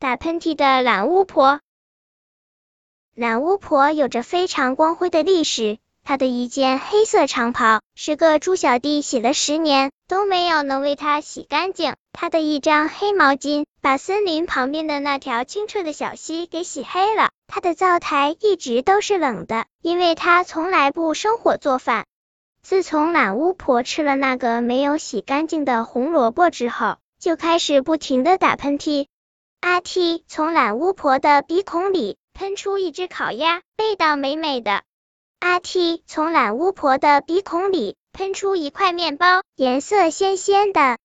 打喷嚏的懒巫婆。懒巫婆有着非常光辉的历史，她的一件黑色长袍，十个猪小弟洗了十年都没有能为她洗干净。她的一张黑毛巾，把森林旁边的那条清澈的小溪给洗黑了。她的灶台一直都是冷的，因为她从来不生火做饭。自从懒巫婆吃了那个没有洗干净的红萝卜之后，就开始不停的打喷嚏。阿 T 从懒巫婆的鼻孔里。喷出一只烤鸭，味道美美的。阿 T 从懒巫婆的鼻孔里喷出一块面包，颜色鲜鲜的。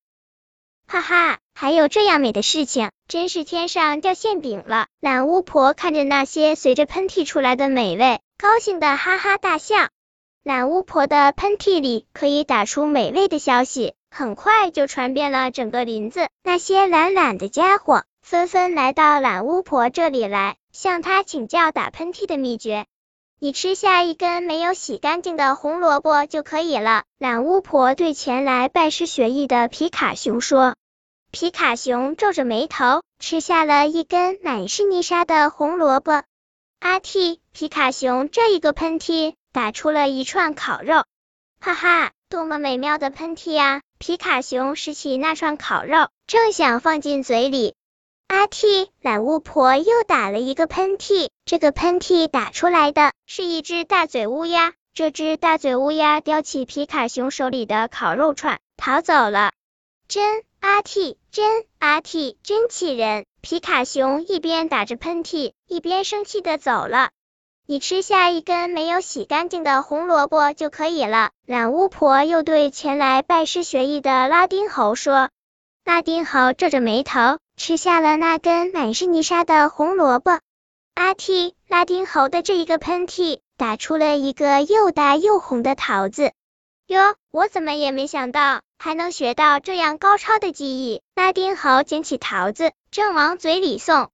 哈哈，还有这样美的事情，真是天上掉馅饼了。懒巫婆看着那些随着喷嚏出来的美味，高兴的哈哈大笑。懒巫婆的喷嚏里可以打出美味的消息，很快就传遍了整个林子。那些懒懒的家伙纷纷来到懒巫婆这里来。向她请教打喷嚏的秘诀。你吃下一根没有洗干净的红萝卜就可以了。懒巫婆对前来拜师学艺的皮卡熊说。皮卡熊皱着眉头，吃下了一根满是泥沙的红萝卜。阿嚏皮卡熊这一个喷嚏打出了一串烤肉。哈哈，多么美妙的喷嚏呀！皮卡熊拾起那串烤肉，正想放进嘴里。阿嚏懒巫婆又打了一个喷嚏，这个喷嚏打出来的是一只大嘴乌鸦。这只大嘴乌鸦叼起皮卡熊手里的烤肉串，逃走了。真阿嚏真阿嚏真气人！皮卡熊一边打着喷嚏，一边生气的走了。你吃下一根没有洗干净的红萝卜就可以了。懒巫婆又对前来拜师学艺的拉丁猴说。拉丁猴皱着眉头。吃下了那根满是泥沙的红萝卜，阿嚏拉丁猴的这一个喷嚏打出了一个又大又红的桃子。哟，我怎么也没想到还能学到这样高超的技艺。拉丁猴捡起桃子，正往嘴里送。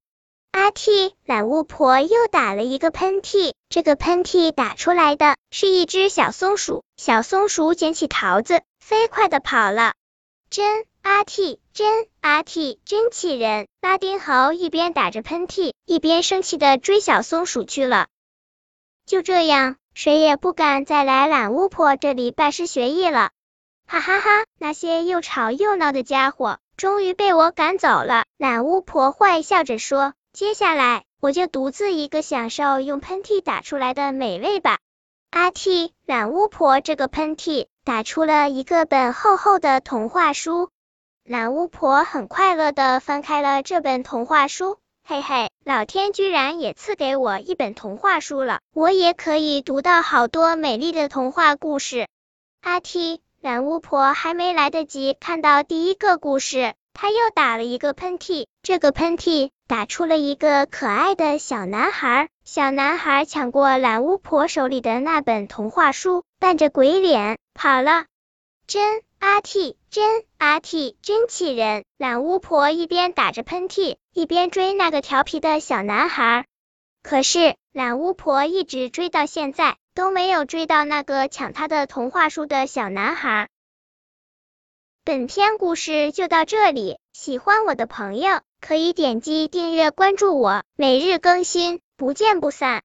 阿嚏懒巫婆又打了一个喷嚏，这个喷嚏打出来的是一只小松鼠。小松鼠捡起桃子，飞快的跑了。真。阿嚏真阿嚏真气人！拉丁猴一边打着喷嚏，一边生气的追小松鼠去了。就这样，谁也不敢再来懒巫婆这里拜师学艺了。哈哈哈！那些又吵又闹的家伙终于被我赶走了。懒巫婆坏笑着说：“接下来，我就独自一个享受用喷嚏打出来的美味吧。”阿嚏懒巫婆这个喷嚏打出了一个本厚厚的童话书。懒巫婆很快乐的翻开了这本童话书，嘿嘿，老天居然也赐给我一本童话书了，我也可以读到好多美丽的童话故事。阿嚏懒巫婆还没来得及看到第一个故事，她又打了一个喷嚏，这个喷嚏打出了一个可爱的小男孩。小男孩抢过懒巫婆手里的那本童话书，扮着鬼脸跑了。真。阿 T 真阿嚏真气人！懒巫婆一边打着喷嚏，一边追那个调皮的小男孩。可是懒巫婆一直追到现在，都没有追到那个抢她的童话书的小男孩。本篇故事就到这里，喜欢我的朋友可以点击订阅关注我，每日更新，不见不散。